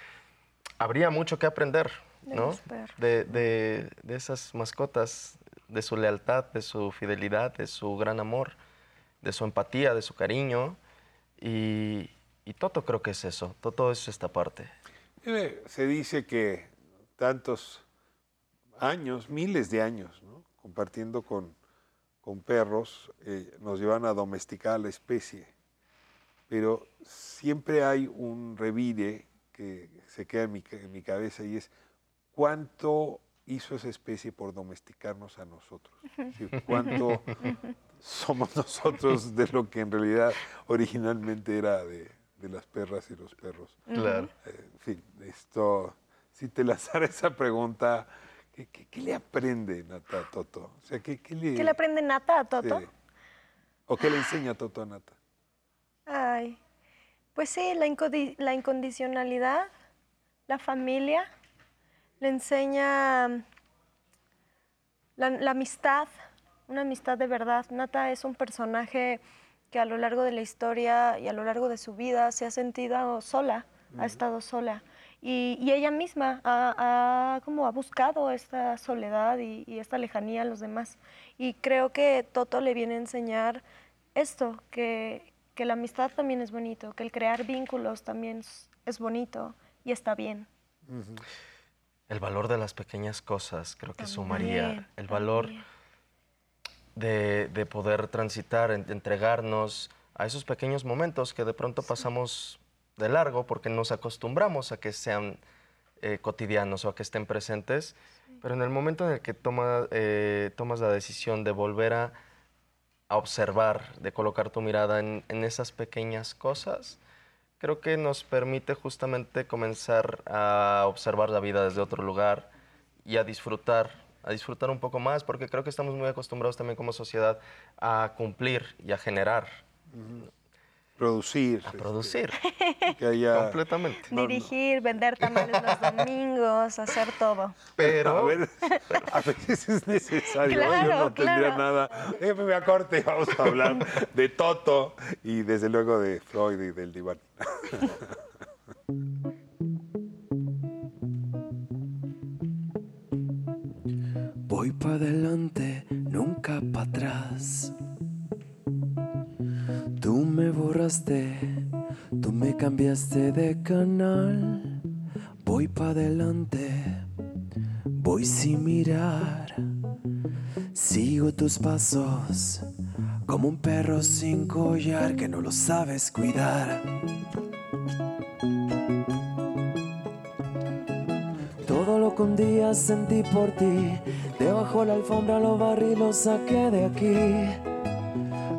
habría mucho que aprender, De ¿no? De, de- de esas mascotas, de su lealtad, de su fidelidad, de su gran amor, de su empatía, de su cariño. Y, y Toto creo que es eso, Toto es esta parte. Se dice que tantos años, miles de años, ¿no? compartiendo con, con perros, eh, nos llevan a domesticar a la especie. Pero siempre hay un revire que se queda en mi, en mi cabeza y es cuánto hizo esa especie por domesticarnos a nosotros. Es decir, cuánto somos nosotros de lo que en realidad originalmente era de, de las perras y los perros. Claro. Eh, en fin, esto, si te lanzara esa pregunta, ¿qué, qué- qué le aprende Nata a Toto? O sea, ¿qué, qué le, ¿Qué le aprende Nata a Toto? Sí. ¿O qué le enseña Toto a Nata? Ay, pues sí, la, incondicionalidad, la familia, le enseña mm, la, la amistad, una amistad de verdad. Nata es un personaje que a lo largo de la historia y a lo largo de su vida se ha sentido sola, ha estado sola. Y, y ella misma ha, ha como ha buscado esta soledad y, y esta lejanía a los demás. Y creo que Toto le viene a enseñar esto, que, que la amistad también es bonito, que el crear vínculos también es, es bonito y está bien. El valor de las pequeñas cosas, creo que También, sumaría. El valor de, de poder transitar, en- entregarnos a esos pequeños momentos que de pronto pasamos de largo porque nos acostumbramos a que sean eh, cotidianos o a que estén presentes. Pero en el momento en el que toma, eh, tomas la decisión de volver a, a observar, de colocar tu mirada en, en esas pequeñas cosas, creo que nos permite justamente comenzar a observar la vida desde otro lugar y a disfrutar, a disfrutar un poco más, porque creo que estamos muy acostumbrados también como sociedad a cumplir y a generar. Producir. A producir. Que haya... Completamente. Dirigir, vender tamales los domingos, hacer todo. Pero... A ver, a veces es necesario. ¿no? Yo Claro, no tendría claro. nada. Déjame me a corte y vamos a hablar de Toto y desde luego de Freud y del diván. Voy para adelante, nunca para atrás. Tú me borraste, tú me cambiaste de canal. Voy para adelante, voy sin mirar. Sigo tus pasos, como un perro sin collar que no lo sabes cuidar. Un día sentí por ti, debajo la alfombra lo barrí, lo saqué de aquí.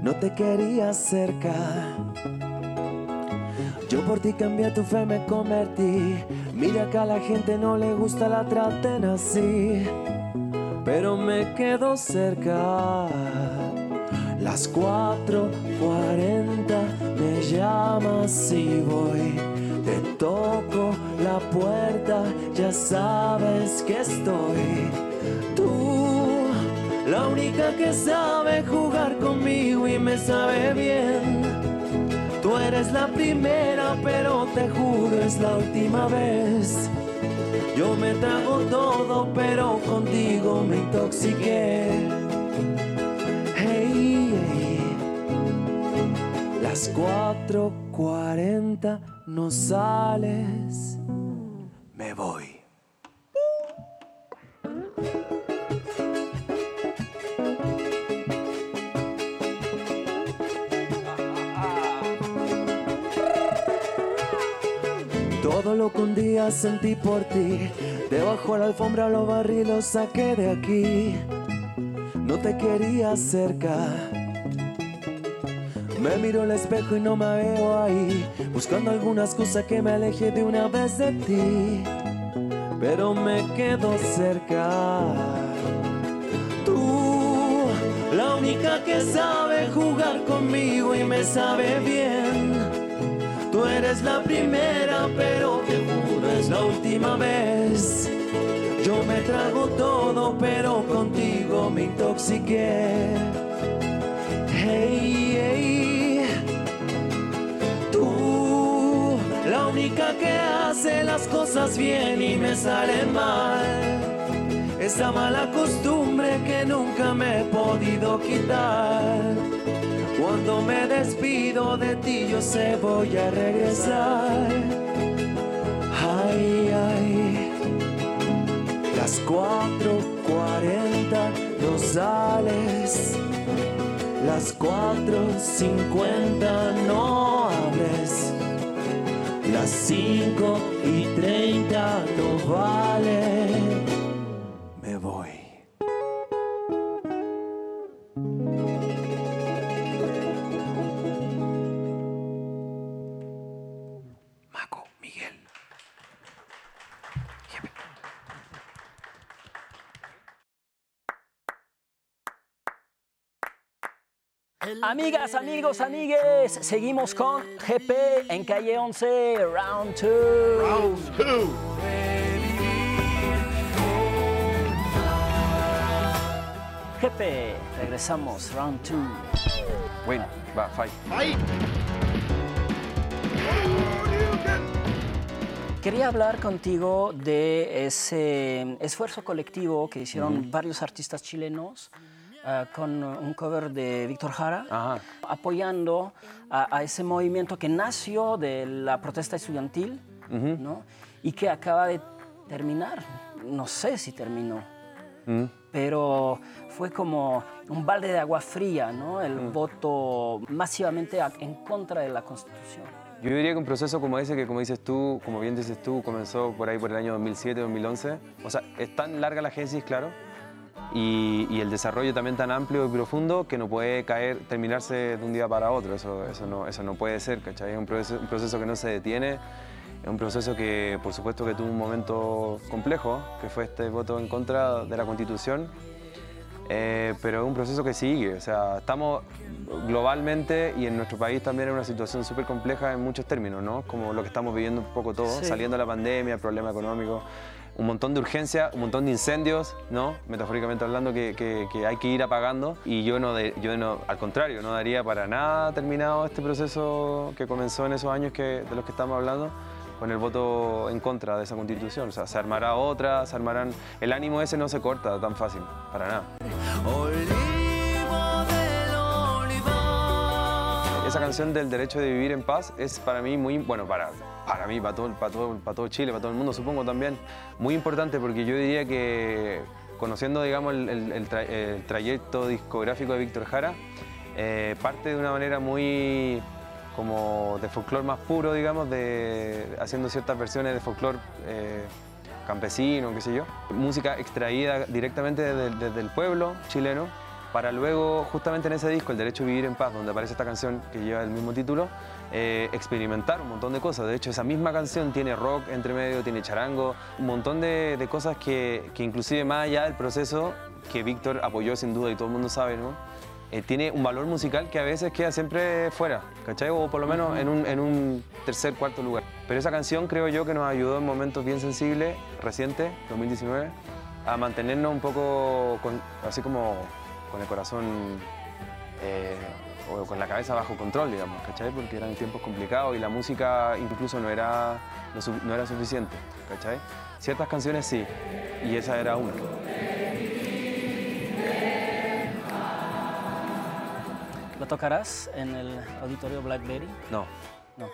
No te quería cerca. Yo por ti cambié tu fe, me convertí. Mira que a la gente no le gusta la traten así, pero me quedo cerca. Las 4:40 me llamas y voy. Te toco la puerta, ya sabes que estoy. Tú, la única que sabe jugar conmigo y me sabe bien. Tú eres la primera, pero te juro es la última vez. Yo me trago todo, pero contigo me intoxiqué. Hey, hey. Las 4:40 no sales, me voy. Todo lo que un día sentí por ti, debajo de la alfombra lo barrí, lo saqué de aquí. No te quería cerca. Me miro al espejo y no me veo ahí, buscando alguna excusa que me aleje de una vez de ti. Pero me quedo cerca. Tú, la única que sabe jugar conmigo y me sabe bien. Tú eres la primera, pero te juro es la última vez. Yo me trago todo, pero contigo me intoxiqué. Hey. Única que hace las cosas bien y me salen mal. Esa mala costumbre que nunca me he podido quitar. Cuando me despido de ti, yo sé voy a regresar. Ay, ay. Las 4:40 no sales. Las 4:50 no hables. Las 5 y 30 no vale. Amigas, amigos, amigues, seguimos con GP en calle 11, round 2. Round 2. GP, regresamos, round 2. Win, va, fight. Fight. Quería hablar contigo de ese esfuerzo colectivo que hicieron varios artistas chilenos ah, con un cover de Víctor Jara, apoyando a, a ese movimiento que nació de la protesta estudiantil ¿no? y que acaba de terminar. No sé si terminó, Mm. pero fue como un balde de agua fría, ¿no? el voto masivamente a- en contra de la Constitución. Yo diría que un proceso como ese, que como dices tú, como bien dices tú, comenzó por ahí por el año 2007, 2011. O sea, es tan larga la génesis, claro, y, y el desarrollo también tan amplio y profundo que no puede caer, terminarse de un día para otro. Eso, eso, no, eso no puede ser, ¿cachai? Es un proceso, un proceso que no se detiene. Es un proceso que, por supuesto, que tuvo un momento complejo, que fue este voto en contra de la Constitución. Eh, pero es un proceso que sigue, o sea, estamos globalmente y en nuestro país también en una situación súper compleja en muchos términos, ¿no? Como lo que estamos viviendo un poco todos, Sí. saliendo de la pandemia, problema económico, un montón de urgencia, un montón de incendios, ¿no? Metafóricamente hablando, que, que- que hay que ir apagando y yo no, de- yo no, al contrario, no daría para nada terminado este proceso que comenzó en esos años que, de los que estamos hablando con el voto en contra de esa constitución. O sea, se armará otra, se armarán... El ánimo ese no se corta tan fácil, para nada. Esa canción del derecho de vivir en paz es para mí muy, bueno, para, para mí, para todo, para, todo, Chile, para todo el mundo supongo también, muy importante porque yo diría que conociendo, digamos, el, el- el tra- el trayecto discográfico de Víctor Jara, eh, parte de una manera muy como de folclore más puro, digamos, de, haciendo ciertas versiones de folclore eh, campesino, qué sé yo. Música extraída directamente desde el pueblo chileno, para luego, justamente en ese disco, El Derecho a Vivir en Paz, donde aparece esta canción que lleva el mismo título, eh, experimentar un montón de cosas. De hecho, esa misma canción tiene rock entre medio, tiene charango, un montón de, de cosas que, que inclusive más allá del proceso que Víctor apoyó sin duda y todo el mundo sabe, ¿no? Eh, tiene un valor musical que a veces queda siempre fuera, ¿cachai? O por lo menos en un, en un tercer, cuarto lugar. Pero esa canción creo yo que nos ayudó en momentos bien sensibles, recientes, 2019, a mantenernos un poco con- así como con el corazón eh, o con la cabeza bajo control, digamos, ¿cachai? Porque eran tiempos complicados y la música incluso no era, no era suficiente, ¿cachai? Ciertas canciones sí, y esa era una. ¿Lo tocarás en el auditorio Blackberry? No. No.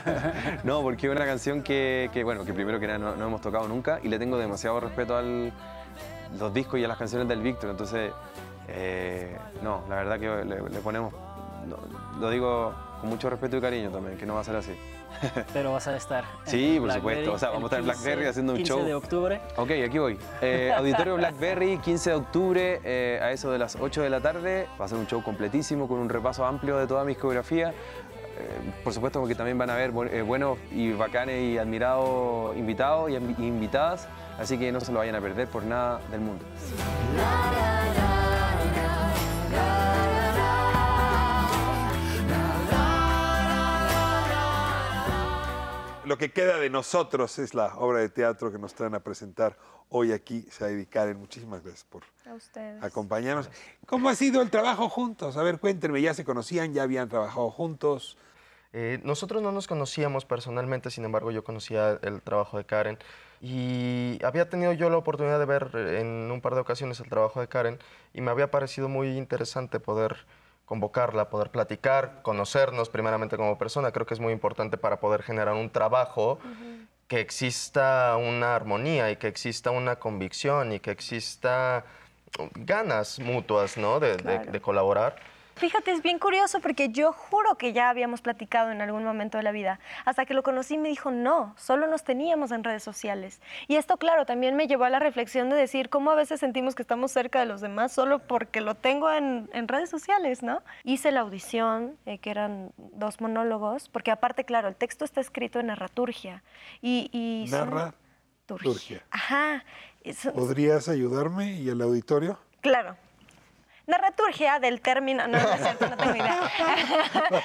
no, porque es una canción que, que, bueno, que primero que nada no, no hemos tocado nunca y le tengo demasiado respeto a los discos y a las canciones del Víctor. Entonces, eh, no, la verdad que le, le ponemos, no, lo digo con mucho respeto y cariño también, que no va a ser así. Pero vas a estar. en Sí, por supuesto. O sea, vamos a estar en Blackberry 15 haciendo un 15 show. de octubre. Ok, aquí voy. Eh, Auditorio Blackberry, 15 de octubre, eh, a eso de las 8 de la tarde. Va a ser un show completísimo con un repaso amplio de toda mi discografía. Eh, por supuesto, porque también van a haber bu- eh, buenos y bacanes y admirados invitados y invi- invitadas. Así que no se lo vayan a perder por nada del mundo. Lo que queda de nosotros es la obra de teatro que nos traen a presentar hoy aquí. Se va a dedicar en muchísimas gracias por A ustedes. acompañarnos. ¿Cómo ha sido el trabajo juntos? A ver, cuéntenme, ¿ya se conocían? ¿Ya habían trabajado juntos? Eh, nosotros no nos conocíamos personalmente, sin embargo yo conocía el trabajo de Karen y había tenido yo la oportunidad de ver eh, en un par de ocasiones el trabajo de Karen y me había parecido muy interesante poder convocarla, poder platicar, conocernos primeramente como persona. Creo que es muy importante para poder generar un trabajo que exista una armonía y que exista una convicción y que exista ganas mutuas ¿no? de- de- Claro. de colaborar. Fíjate, es bien curioso porque yo juro que ya habíamos platicado en algún momento de la vida. Hasta que lo conocí me dijo, no, solo nos teníamos en redes sociales. Y esto, claro, también me llevó a la reflexión de decir cómo a veces sentimos que estamos cerca de los demás solo porque lo tengo en, en redes sociales, ¿no? Hice la audición, eh, que eran dos monólogos, porque aparte, claro, el texto está escrito en narraturgia. Y, y son-. Ajá. son- ¿Podrías ayudarme y el auditorio? Claro. Narra- dramaturgia del término. No, no es cierto, no tengo idea.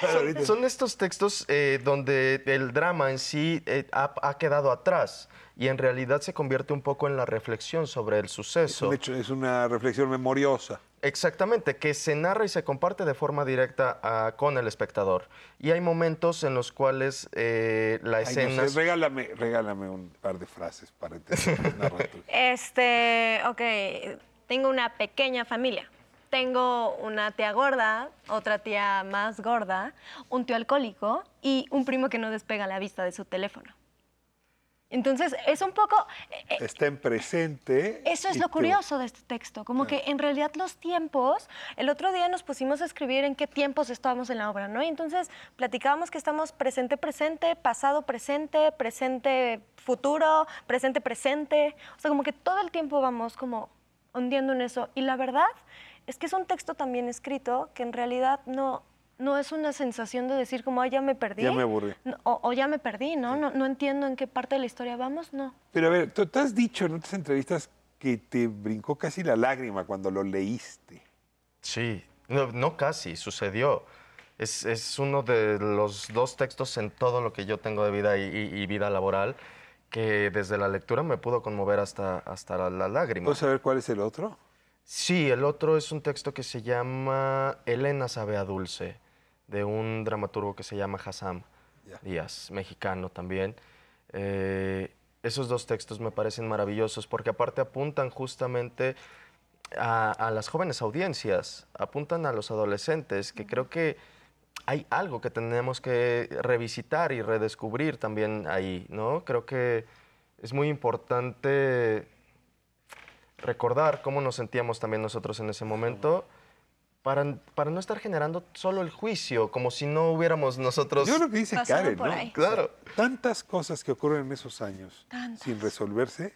Son, son estos textos eh, donde el drama en sí eh, ha, ha quedado atrás y en realidad se convierte un poco en la reflexión sobre el suceso. De hecho, es una reflexión memoriosa. Exactamente, que se narra y se comparte de forma directa ah, con el espectador. Y hay momentos en los cuales eh, la Ay, no sé, escena... regálame, regálame un par de frases para entender la. Este, ok, tengo una pequeña familia. Tengo una tía gorda, otra tía más gorda, un tío alcohólico y un primo que no despega la vista de su teléfono. Entonces, es un poco... eh, Está en presente. Eso es lo te- curioso de este texto, como que en realidad los tiempos, el otro día nos pusimos a escribir en qué tiempos estábamos en la obra, ¿no? Y entonces platicábamos que estamos presente, presente, pasado, presente, presente, futuro, presente, presente, o sea, como que todo el tiempo vamos como hundiendo en eso. Y la verdad es que es un texto también escrito que en realidad no... No es una sensación de decir como, "Ay, ya me perdí. Ya me aburrí. No, o, o ya me perdí, ¿no? ¿no? No entiendo en qué parte de la historia vamos, no. Pero a ver, tú te has dicho en otras entrevistas que te brincó casi la lágrima cuando lo leíste. Sí, no, no casi, sucedió. Es, es uno de los dos textos en todo lo que yo tengo de vida y, y- y vida laboral que desde la lectura me pudo conmover hasta, hasta la, la lágrima. ¿Puedes saber cuál es el otro? Sí, el otro es un texto que se llama Elena sabe a dulce, de un dramaturgo que se llama Hassam Díaz, mexicano también. Eh, esos dos textos me parecen maravillosos porque aparte apuntan justamente a, a las jóvenes audiencias, apuntan a los adolescentes, que creo que hay algo que tenemos que revisitar y redescubrir también ahí, ¿no? Creo que es muy importante recordar cómo nos sentíamos también nosotros en ese momento para, para no estar generando solo el juicio, como si no hubiéramos nosotros... Yo lo que dice Karen, ¿no? Claro. Tantas cosas que ocurren en esos años Tantas. sin resolverse,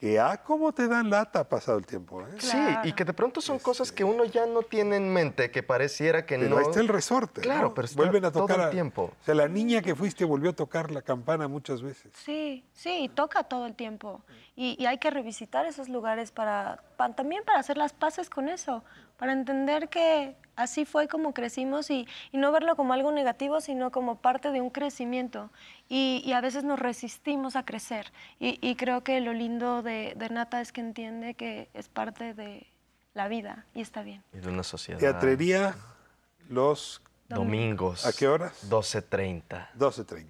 que ah, cómo te dan lata pasado el tiempo. ¿eh? Sí, y que de pronto son cosas que uno ya no tiene en mente, que pareciera que Pero no... ahí está el resorte. Claro, ¿no? pero está Vuelven a todo tocar. el a- tiempo. O sea, la niña que fuiste volvió a tocar la campana muchas veces. Sí, sí, y toca todo el tiempo. Y, y hay que revisitar esos lugares para, pa- también para hacer las paces con eso, para entender que así fue como crecimos y, y no verlo como algo negativo, sino como parte de un crecimiento. Y, y a veces nos resistimos a crecer. Y, y creo que lo lindo de, de Nata es que entiende que es parte de la vida y está bien. Y de una sociedad... Teatrería los... Domingos. ¿A qué horas? 12.30. 12.30.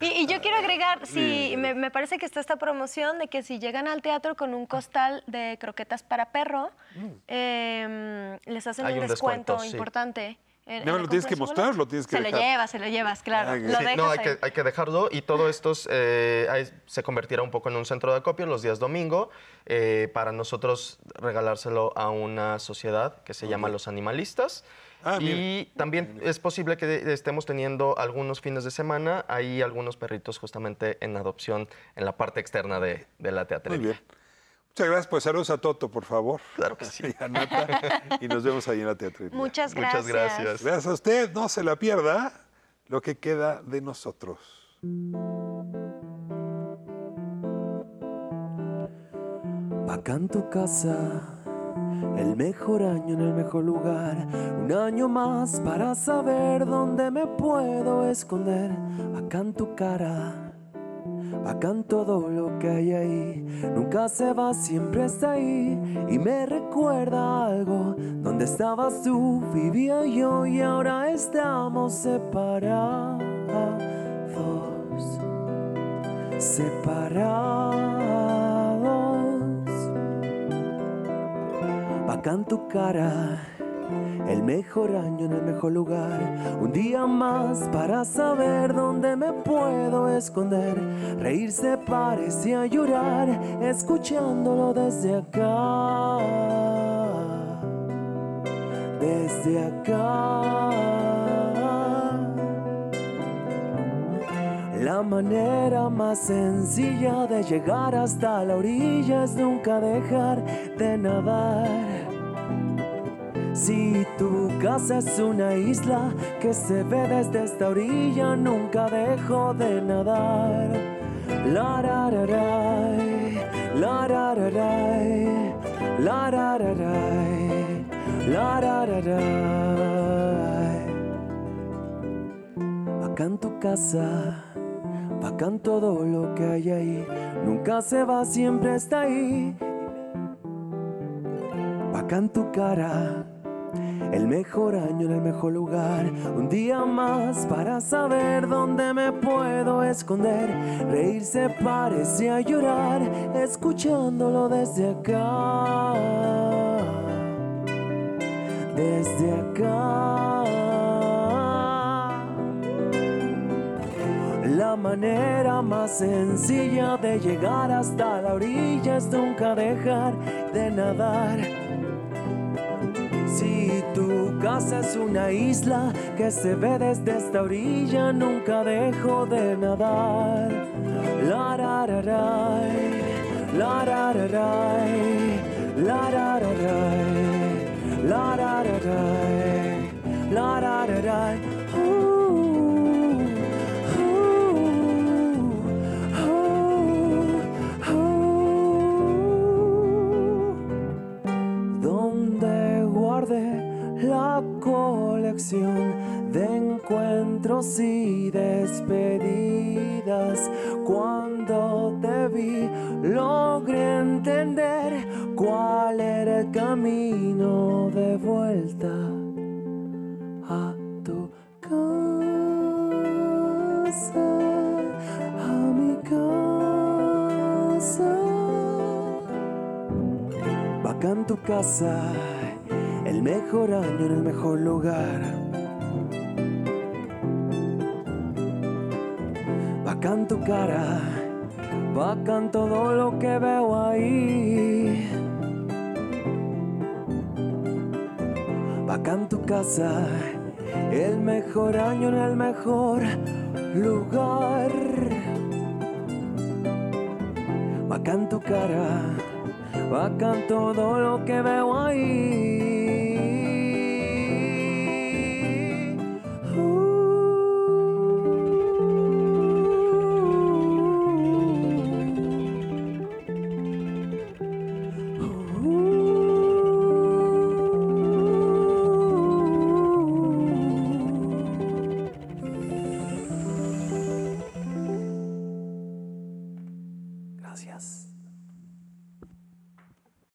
Y, y yo quiero agregar, Sí. si me, me parece que está esta promoción de que si llegan al teatro con un costal de croquetas para perro, em, les hacen un un descuento, descuento, sí. importante. en- en ¿No la lo tienes que mostrar lo tienes que Se dejar? lo llevas, se lo llevas, claro. Ah, lo Sí, dejas no, hay que, hay que dejarlo y todo esto eh, se convertirá un poco en un centro de acopio los días domingo eh, para nosotros regalárselo a una sociedad que se llama Los Animalistas. Ah, y también es posible que estemos teniendo algunos fines de semana, hay algunos perritos justamente en adopción en la parte externa de, de la Muy teatrería. bien. Muchas gracias. Pues saludos a Toto, por favor. Claro que sí. Y a Nata. y nos vemos ahí en la teatrería. Muchas Muchas gracias. gracias. Gracias a usted. No se la pierda lo que queda de nosotros. Acá en tu casa, el mejor año en el mejor lugar. Un año más para saber dónde me puedo esconder. Acá en tu cara, en todo lo que hay ahí. Nunca se va, siempre está ahí. Y me recuerda algo. Donde estabas tú, vivía yo y ahora estamos separados. Separados. En tu cara, el mejor año en el mejor lugar. Un día más para saber dónde me puedo esconder. Reírse parecía llorar, escuchándolo desde acá. Desde acá. La manera más sencilla de llegar hasta la orilla es nunca dejar de nadar. Si tu casa es una isla que se ve desde esta orilla, nunca dejo de nadar. La ra ra rai, la ra ra rai, la ra ra rai, la ra ra ra. Tu casa, bacán todo lo que hay ahí. Nunca se va, siempre está ahí. Bacán tu cara, el mejor año en el mejor lugar. Un día más para saber dónde me puedo esconder. Reírse parece a llorar, escuchándolo desde acá. Desde acá. La manera más sencilla de llegar hasta la orilla es nunca dejar de nadar. Si tu casa es una isla que se ve desde esta orilla, nunca dejo de nadar. La la la la la y despedidas. Cuando te vi, logré entender cuál era el camino de vuelta a tu casa, a mi casa. Bacán tu casa, el mejor año en el mejor lugar. Bacán tu cara, bacán todo lo que veo ahí. Bacán tu casa, el mejor año en el mejor lugar. Bacán tu cara, bacán todo lo que veo ahí.